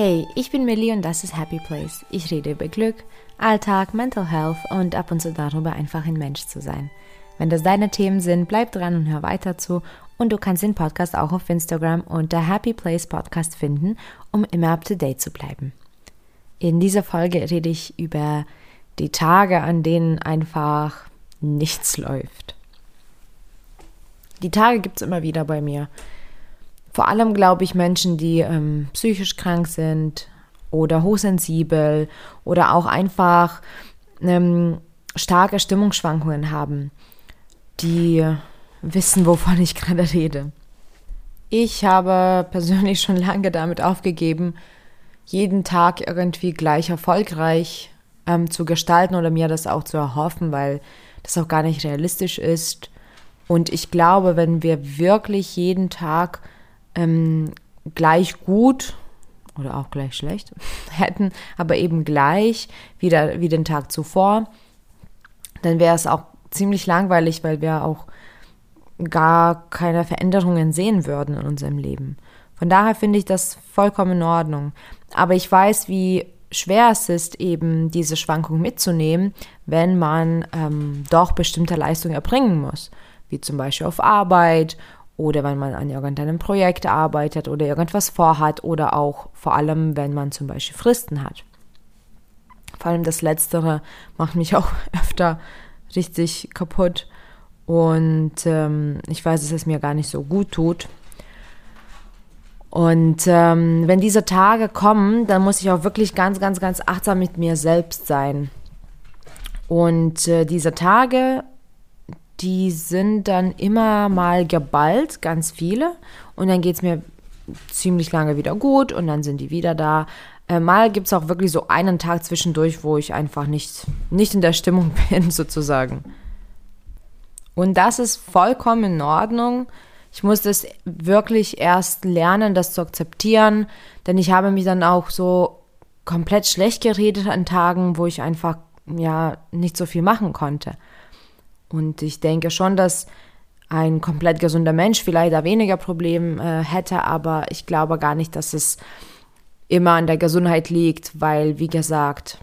Hey, ich bin Millie und das ist Happy Place. Ich rede über Glück, Alltag, Mental Health und ab und zu darüber, einfach ein Mensch zu sein. Wenn das deine Themen sind, bleib dran und hör weiter zu. Und du kannst den Podcast auch auf Instagram unter Happy Place Podcast finden, um immer up to date zu bleiben. In dieser Folge rede ich über die Tage, an denen einfach nichts läuft. Die Tage gibt es immer wieder bei mir. Vor allem glaube ich Menschen, die ähm, psychisch krank sind oder hochsensibel oder auch einfach ähm, starke Stimmungsschwankungen haben, die wissen, wovon ich gerade rede. Ich habe persönlich schon lange damit aufgegeben, jeden Tag irgendwie gleich erfolgreich ähm, zu gestalten oder mir das auch zu erhoffen, weil das auch gar nicht realistisch ist. Und ich glaube, wenn wir wirklich jeden Tag ähm, gleich gut oder auch gleich schlecht hätten, aber eben gleich wie, wie den Tag zuvor, dann wäre es auch ziemlich langweilig, weil wir auch gar keine Veränderungen sehen würden in unserem Leben. Von daher finde ich das vollkommen in Ordnung. Aber ich weiß, wie schwer es ist, eben diese Schwankung mitzunehmen, wenn man ähm, doch bestimmte Leistungen erbringen muss, wie zum Beispiel auf Arbeit oder wenn man an irgendeinem Projekt arbeitet oder irgendwas vorhat oder auch vor allem, wenn man zum Beispiel Fristen hat. Vor allem das Letztere macht mich auch öfter richtig kaputt und ähm, ich weiß, dass es mir gar nicht so gut tut. Und ähm, wenn diese Tage kommen, dann muss ich auch wirklich ganz, ganz, ganz achtsam mit mir selbst sein. Und äh, diese Tage die sind dann immer mal geballt, ganz viele. Und dann geht es mir ziemlich lange wieder gut und dann sind die wieder da. Äh, mal gibt es auch wirklich so einen Tag zwischendurch, wo ich einfach nicht, nicht in der Stimmung bin, sozusagen. Und das ist vollkommen in Ordnung. Ich musste es wirklich erst lernen, das zu akzeptieren, denn ich habe mich dann auch so komplett schlecht geredet an Tagen, wo ich einfach ja nicht so viel machen konnte. Und ich denke schon, dass ein komplett gesunder Mensch vielleicht da weniger Probleme äh, hätte, aber ich glaube gar nicht, dass es immer an der Gesundheit liegt, weil, wie gesagt,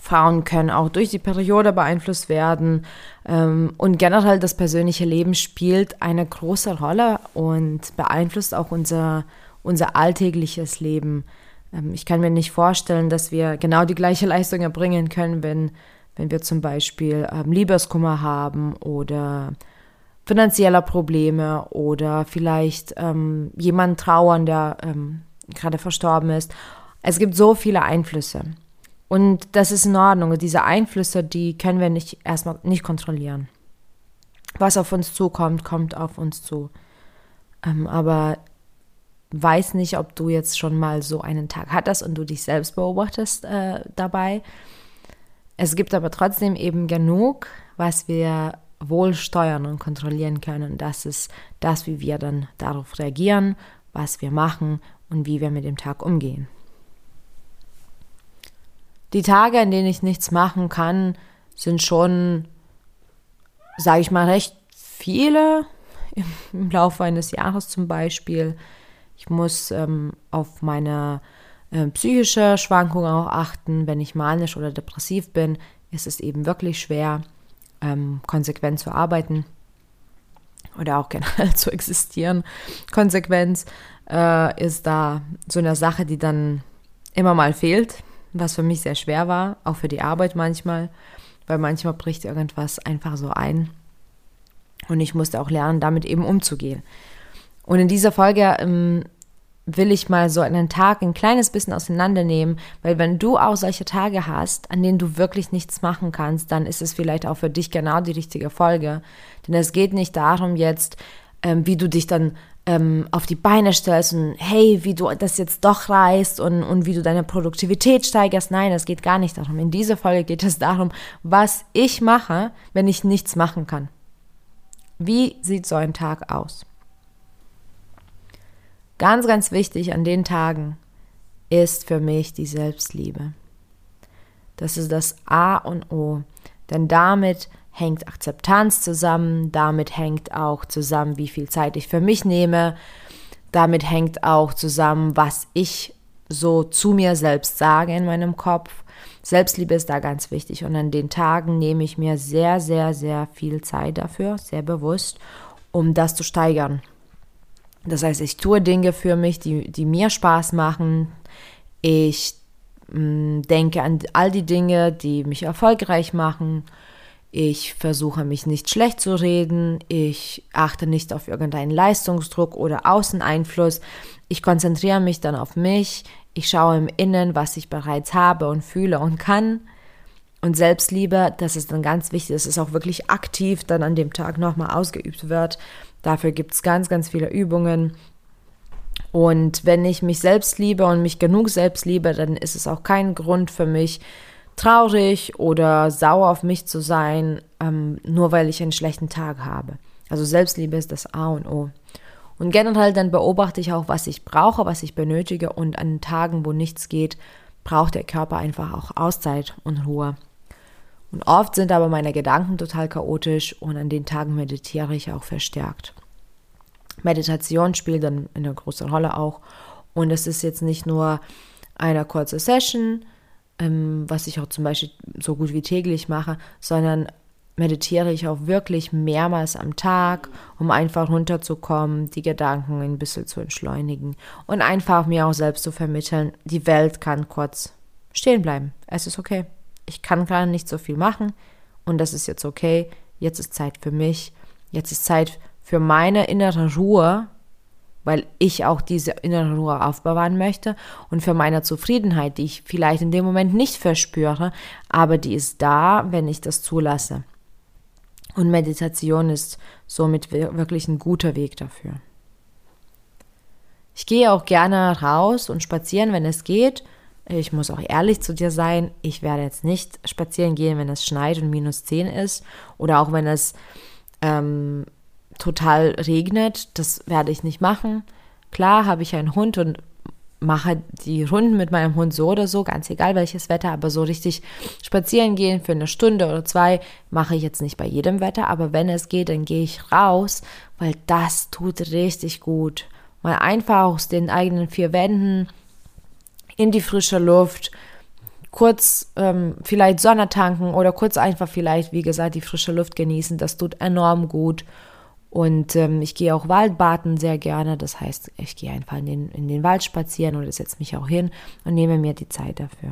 Frauen können auch durch die Periode beeinflusst werden ähm, und generell das persönliche Leben spielt eine große Rolle und beeinflusst auch unser, unser alltägliches Leben. Ähm, ich kann mir nicht vorstellen, dass wir genau die gleiche Leistung erbringen können, wenn wenn wir zum Beispiel ähm, Liebeskummer haben oder finanzieller Probleme oder vielleicht ähm, jemand trauern, der ähm, gerade verstorben ist. Es gibt so viele Einflüsse. Und das ist in Ordnung. Diese Einflüsse, die können wir nicht erstmal nicht kontrollieren. Was auf uns zukommt, kommt auf uns zu. Ähm, aber weiß nicht, ob du jetzt schon mal so einen Tag hattest und du dich selbst beobachtest äh, dabei. Es gibt aber trotzdem eben genug, was wir wohl steuern und kontrollieren können. Das ist das, wie wir dann darauf reagieren, was wir machen und wie wir mit dem Tag umgehen. Die Tage, in denen ich nichts machen kann, sind schon, sage ich mal, recht viele im Laufe eines Jahres zum Beispiel. Ich muss ähm, auf meine äh, psychische Schwankungen auch achten. Wenn ich manisch oder depressiv bin, ist es eben wirklich schwer, ähm, konsequent zu arbeiten oder auch generell zu existieren. Konsequenz äh, ist da so eine Sache, die dann immer mal fehlt, was für mich sehr schwer war, auch für die Arbeit manchmal, weil manchmal bricht irgendwas einfach so ein. Und ich musste auch lernen, damit eben umzugehen. Und in dieser Folge ähm, will ich mal so einen Tag ein kleines bisschen auseinandernehmen, weil wenn du auch solche Tage hast, an denen du wirklich nichts machen kannst, dann ist es vielleicht auch für dich genau die richtige Folge. Denn es geht nicht darum jetzt, ähm, wie du dich dann ähm, auf die Beine stellst und hey, wie du das jetzt doch reißt und, und wie du deine Produktivität steigerst. Nein, es geht gar nicht darum. In dieser Folge geht es darum, was ich mache, wenn ich nichts machen kann. Wie sieht so ein Tag aus? Ganz, ganz wichtig an den Tagen ist für mich die Selbstliebe. Das ist das A und O. Denn damit hängt Akzeptanz zusammen, damit hängt auch zusammen, wie viel Zeit ich für mich nehme, damit hängt auch zusammen, was ich so zu mir selbst sage in meinem Kopf. Selbstliebe ist da ganz wichtig und an den Tagen nehme ich mir sehr, sehr, sehr viel Zeit dafür, sehr bewusst, um das zu steigern. Das heißt, ich tue Dinge für mich, die, die mir Spaß machen. Ich mh, mm, denke an all die Dinge, die mich erfolgreich machen. Ich versuche mich nicht schlecht zu reden. Ich achte nicht auf irgendeinen Leistungsdruck oder Außeneinfluss. Ich konzentriere mich dann auf mich. Ich schaue im Innen, was ich bereits habe und fühle und kann. Und Selbstliebe, das ist dann ganz wichtig, dass es auch wirklich aktiv dann an dem Tag nochmal ausgeübt wird. Dafür gibt es ganz, ganz viele Übungen. Und wenn ich mich selbst liebe und mich genug selbst liebe, dann ist es auch kein Grund für mich, traurig oder sauer auf mich zu sein, ähm, nur weil ich einen schlechten Tag habe. Also Selbstliebe ist das A und O. Und generell dann beobachte ich auch, was ich brauche, was ich benötige und an Tagen, wo nichts geht, braucht der Körper einfach auch Auszeit und Ruhe. Und oft sind aber meine Gedanken total chaotisch und an den Tagen meditiere ich auch verstärkt. Meditation spielt dann eine große Rolle auch. Und es ist jetzt nicht nur eine kurze Session, ähm, was ich auch zum Beispiel so gut wie täglich mache, sondern meditiere ich auch wirklich mehrmals am Tag, um einfach runterzukommen, die Gedanken ein bisschen zu entschleunigen und einfach mir auch selbst zu vermitteln, die Welt kann kurz stehen bleiben. Es ist okay. Ich kann gerade nicht so viel machen und das ist jetzt okay. Jetzt ist Zeit für mich. Jetzt ist Zeit für meine innere Ruhe, weil ich auch diese innere Ruhe aufbewahren möchte und für meine Zufriedenheit, die ich vielleicht in dem Moment nicht verspüre, aber die ist da, wenn ich das zulasse. Und Meditation ist somit wirklich ein guter Weg dafür. Ich gehe auch gerne raus und spazieren, wenn es geht. Ich muss auch ehrlich zu dir sein, ich werde jetzt nicht spazieren gehen, wenn es schneit und minus 10 ist oder auch wenn es ähm, total regnet. Das werde ich nicht machen. Klar habe ich einen Hund und mache die Runden mit meinem Hund so oder so, ganz egal welches Wetter, aber so richtig spazieren gehen für eine Stunde oder zwei mache ich jetzt nicht bei jedem Wetter, aber wenn es geht, dann gehe ich raus, weil das tut richtig gut. Mal einfach aus den eigenen vier Wänden in die frische Luft, kurz ähm, vielleicht Sonne tanken oder kurz einfach vielleicht, wie gesagt, die frische Luft genießen, das tut enorm gut. Und ähm, ich gehe auch Waldbaden sehr gerne. Das heißt, ich gehe einfach in den, in den Wald spazieren oder setze mich auch hin und nehme mir die Zeit dafür.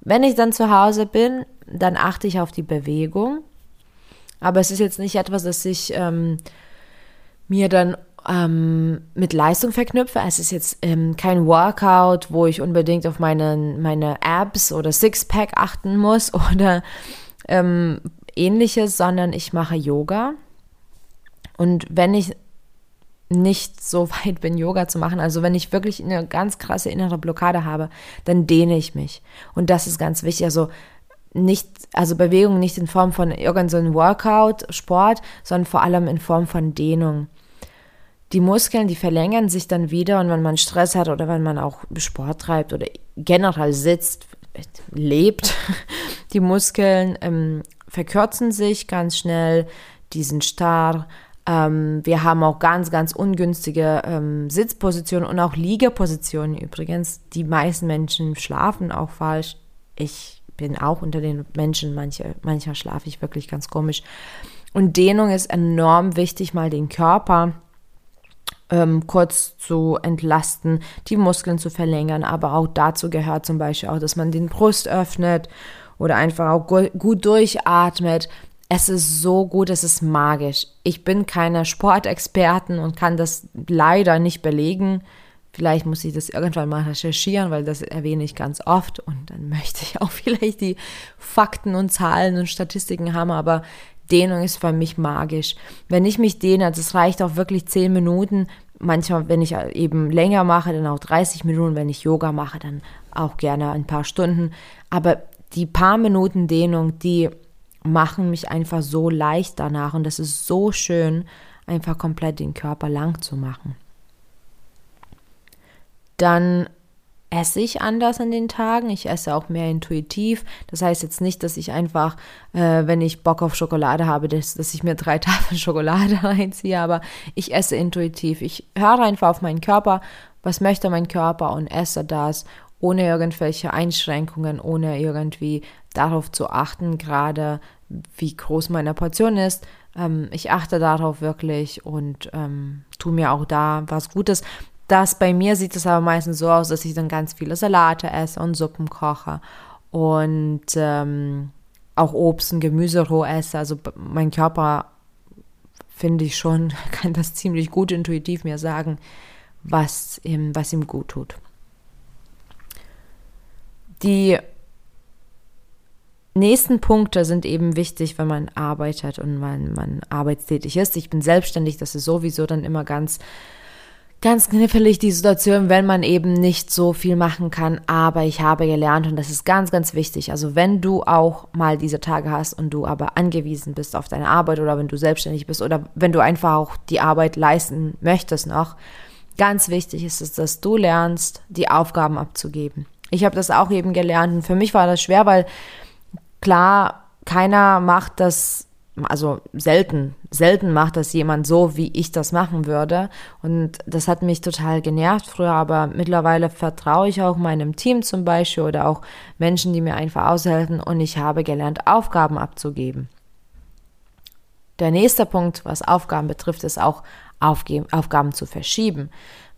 Wenn ich dann zu Hause bin, dann achte ich auf die Bewegung. Aber es ist jetzt nicht etwas, das ich ähm, mir dann ähm, mit Leistung verknüpfe. Es ist jetzt ähm, kein Workout, wo ich unbedingt auf meine, meine Abs oder Sixpack achten muss oder ähm, ähnliches, sondern ich mache Yoga. Und wenn ich nicht so weit bin, Yoga zu machen, also wenn ich wirklich eine ganz krasse innere Blockade habe, dann dehne ich mich. Und das ist ganz wichtig. Also nicht, also Bewegung nicht in Form von irgendeinem Workout, Sport, sondern vor allem in Form von Dehnung. Die Muskeln, die verlängern sich dann wieder und wenn man Stress hat oder wenn man auch Sport treibt oder generell sitzt, lebt, die Muskeln ähm, verkürzen sich ganz schnell, die sind starr, ähm, wir haben auch ganz, ganz ungünstige ähm, Sitzpositionen und auch Liegepositionen übrigens. Die meisten Menschen schlafen auch falsch. Ich bin auch unter den Menschen, manche, mancher schlafe ich wirklich ganz komisch. Und Dehnung ist enorm wichtig, mal den Körper ähm, kurz zu entlasten, die Muskeln zu verlängern, aber auch dazu gehört zum Beispiel auch, dass man den Brust öffnet oder einfach auch gut durchatmet, es ist so gut, es ist magisch. Ich bin keine Sportexperten und kann das leider nicht belegen. Vielleicht muss ich das irgendwann mal recherchieren, weil das erwähne ich ganz oft und dann möchte ich auch vielleicht die Fakten und Zahlen und Statistiken haben, aber Dehnung ist für mich magisch. Wenn ich mich dehne, das reicht auch wirklich zehn Minuten. Manchmal, wenn ich eben länger mache, dann auch 30 Minuten. Wenn ich Yoga mache, dann auch gerne ein paar Stunden. Aber die paar Minuten Dehnung, die machen mich einfach so leicht danach und das ist so schön, einfach komplett den Körper lang zu machen. Dann esse ich anders an den Tagen. Ich esse auch mehr intuitiv. Das heißt jetzt nicht, dass ich einfach, äh, wenn ich Bock auf Schokolade habe, dass, dass ich mir drei Tafeln Schokolade reinziehe, aber ich esse intuitiv. Ich höre einfach auf meinen Körper, was möchte mein Körper und esse das ohne irgendwelche Einschränkungen, ohne irgendwie darauf zu achten, gerade wie groß meine Portion ist. Ähm, ich achte darauf wirklich und ähm, tu mir auch da was Gutes. Das bei mir sieht es aber meistens so aus, dass ich dann ganz viele Salate esse und Suppen koche und ähm, auch Obst und Gemüse roh esse. Also mein Körper, finde ich schon, kann das ziemlich gut intuitiv mir sagen, was ihm, was ihm gut tut. Die nächsten Punkte sind eben wichtig, wenn man arbeitet und man, man arbeitstätig ist. Ich bin selbstständig, das ist sowieso dann immer ganz ganz knifflig die Situation, wenn man eben nicht so viel machen kann. Aber ich habe gelernt und das ist ganz, ganz wichtig. Also wenn du auch mal diese Tage hast und du aber angewiesen bist auf deine Arbeit oder wenn du selbstständig bist oder wenn du einfach auch die Arbeit leisten möchtest noch, ganz wichtig ist es, dass du lernst, die Aufgaben abzugeben. Ich habe das auch eben gelernt und für mich war das schwer, weil klar, keiner macht das also selten, selten macht das jemand so, wie ich das machen würde. Und das hat mich total genervt früher, aber mittlerweile vertraue ich auch meinem Team zum Beispiel oder auch Menschen, die mir einfach aushelfen und ich habe gelernt, Aufgaben abzugeben. Der nächste Punkt, was Aufgaben betrifft, ist auch Aufgaben zu verschieben.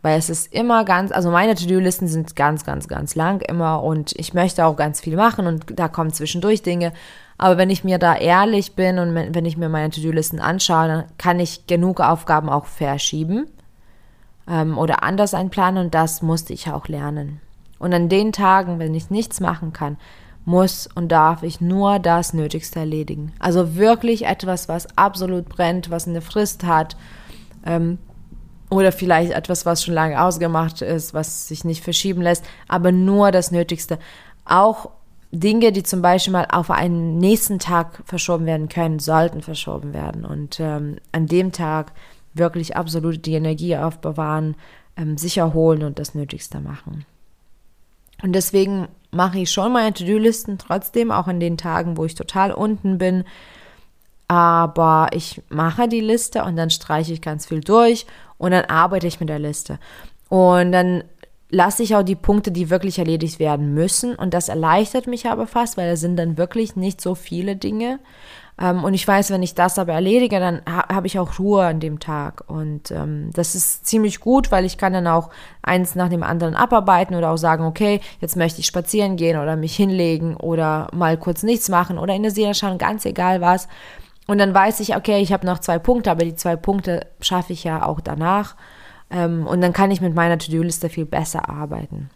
Weil es ist immer ganz, also meine To-Do-Listen sind ganz, ganz, ganz lang immer und ich möchte auch ganz viel machen und da kommen zwischendurch Dinge. Aber wenn ich mir da ehrlich bin und wenn ich mir meine To-Do-Listen anschaue, dann kann ich genug Aufgaben auch verschieben ähm, oder anders einplanen und das musste ich auch lernen. Und an den Tagen, wenn ich nichts machen kann, muss und darf ich nur das Nötigste erledigen. Also wirklich etwas, was absolut brennt, was eine Frist hat ähm, oder vielleicht etwas, was schon lange ausgemacht ist, was sich nicht verschieben lässt, aber nur das Nötigste. Auch Dinge, die zum Beispiel mal auf einen nächsten Tag verschoben werden können, sollten verschoben werden. Und ähm, an dem Tag wirklich absolut die Energie aufbewahren, ähm, sich erholen und das Nötigste machen. Und deswegen mache ich schon meine To-Do-Listen trotzdem, auch an den Tagen, wo ich total unten bin. Aber ich mache die Liste und dann streiche ich ganz viel durch und dann arbeite ich mit der Liste. Und dann lasse ich auch die Punkte, die wirklich erledigt werden müssen. Und das erleichtert mich aber fast, weil es sind dann wirklich nicht so viele Dinge. Ähm, und ich weiß, wenn ich das aber erledige, dann ha habe ich auch Ruhe an dem Tag. Und ähm, das ist ziemlich gut, weil ich kann dann auch eins nach dem anderen abarbeiten oder auch sagen, okay, jetzt möchte ich spazieren gehen oder mich hinlegen oder mal kurz nichts machen oder in der Serie schauen, ganz egal was. Und dann weiß ich, okay, ich habe noch zwei Punkte, aber die zwei Punkte schaffe ich ja auch danach. Ähm, und dann kann ich mit meiner To-Do-Liste viel besser arbeiten.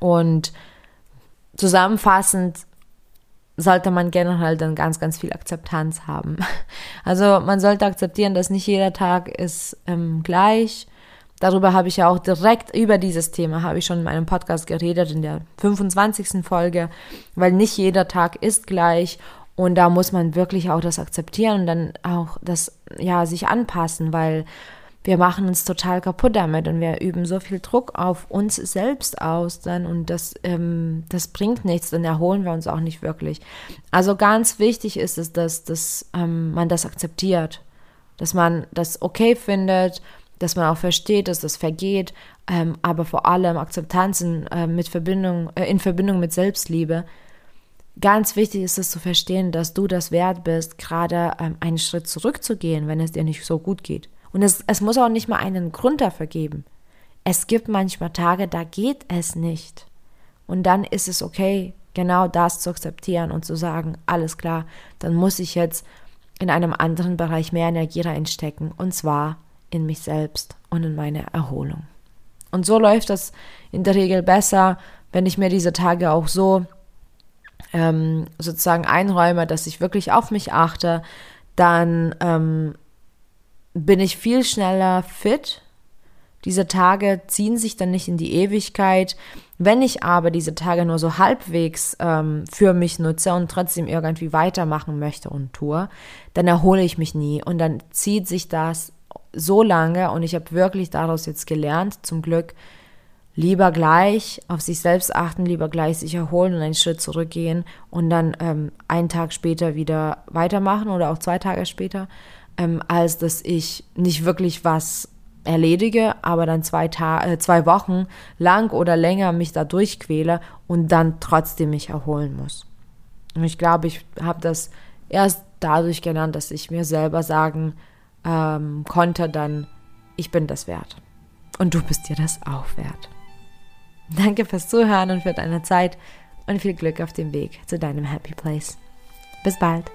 Und zusammenfassend sollte man generell dann ganz, ganz viel Akzeptanz haben. Also man sollte akzeptieren, dass nicht jeder Tag ist ähm, gleich. Darüber habe ich ja auch direkt über dieses Thema habe ich schon in meinem Podcast geredet in der 25. Folge, weil nicht jeder Tag ist gleich und da muss man wirklich auch das akzeptieren und dann auch das ja sich anpassen, weil wir machen uns total kaputt damit und wir üben so viel Druck auf uns selbst aus dann und das, ähm, das bringt nichts, dann erholen wir uns auch nicht wirklich. Also ganz wichtig ist es, dass, dass ähm, man das akzeptiert, dass man das okay findet, dass man auch versteht, dass das vergeht, ähm, aber vor allem Akzeptanzen äh, mit Verbindung, äh, in Verbindung mit Selbstliebe. Ganz wichtig ist es zu verstehen, dass du das wert bist, gerade ähm, einen Schritt zurückzugehen, wenn es dir nicht so gut geht. Und es, es muss auch nicht mal einen Grund dafür geben. Es gibt manchmal Tage, da geht es nicht. Und dann ist es okay, genau das zu akzeptieren und zu sagen, alles klar, dann muss ich jetzt in einem anderen Bereich mehr Energie reinstecken. Und zwar in mich selbst und in meine Erholung. Und so läuft das in der Regel besser, wenn ich mir diese Tage auch so ähm, sozusagen einräume, dass ich wirklich auf mich achte, dann ähm, bin ich viel schneller fit. Diese Tage ziehen sich dann nicht in die Ewigkeit. Wenn ich aber diese Tage nur so halbwegs ähm, für mich nutze und trotzdem irgendwie weitermachen möchte und tue, dann erhole ich mich nie und dann zieht sich das so lange und ich habe wirklich daraus jetzt gelernt, zum Glück, lieber gleich auf sich selbst achten, lieber gleich sich erholen und einen Schritt zurückgehen und dann ähm, einen Tag später wieder weitermachen oder auch zwei Tage später, ähm, als dass ich nicht wirklich was erledige, aber dann zwei, Ta äh, zwei Wochen lang oder länger mich da durchquäle und dann trotzdem mich erholen muss. Und ich glaube, ich habe das erst dadurch gelernt, dass ich mir selber sagen ähm, konnte, dann, ich bin das wert. Und du bist dir das auch wert. Danke fürs Zuhören und für deine Zeit und viel Glück auf dem Weg zu deinem Happy Place. Bis bald.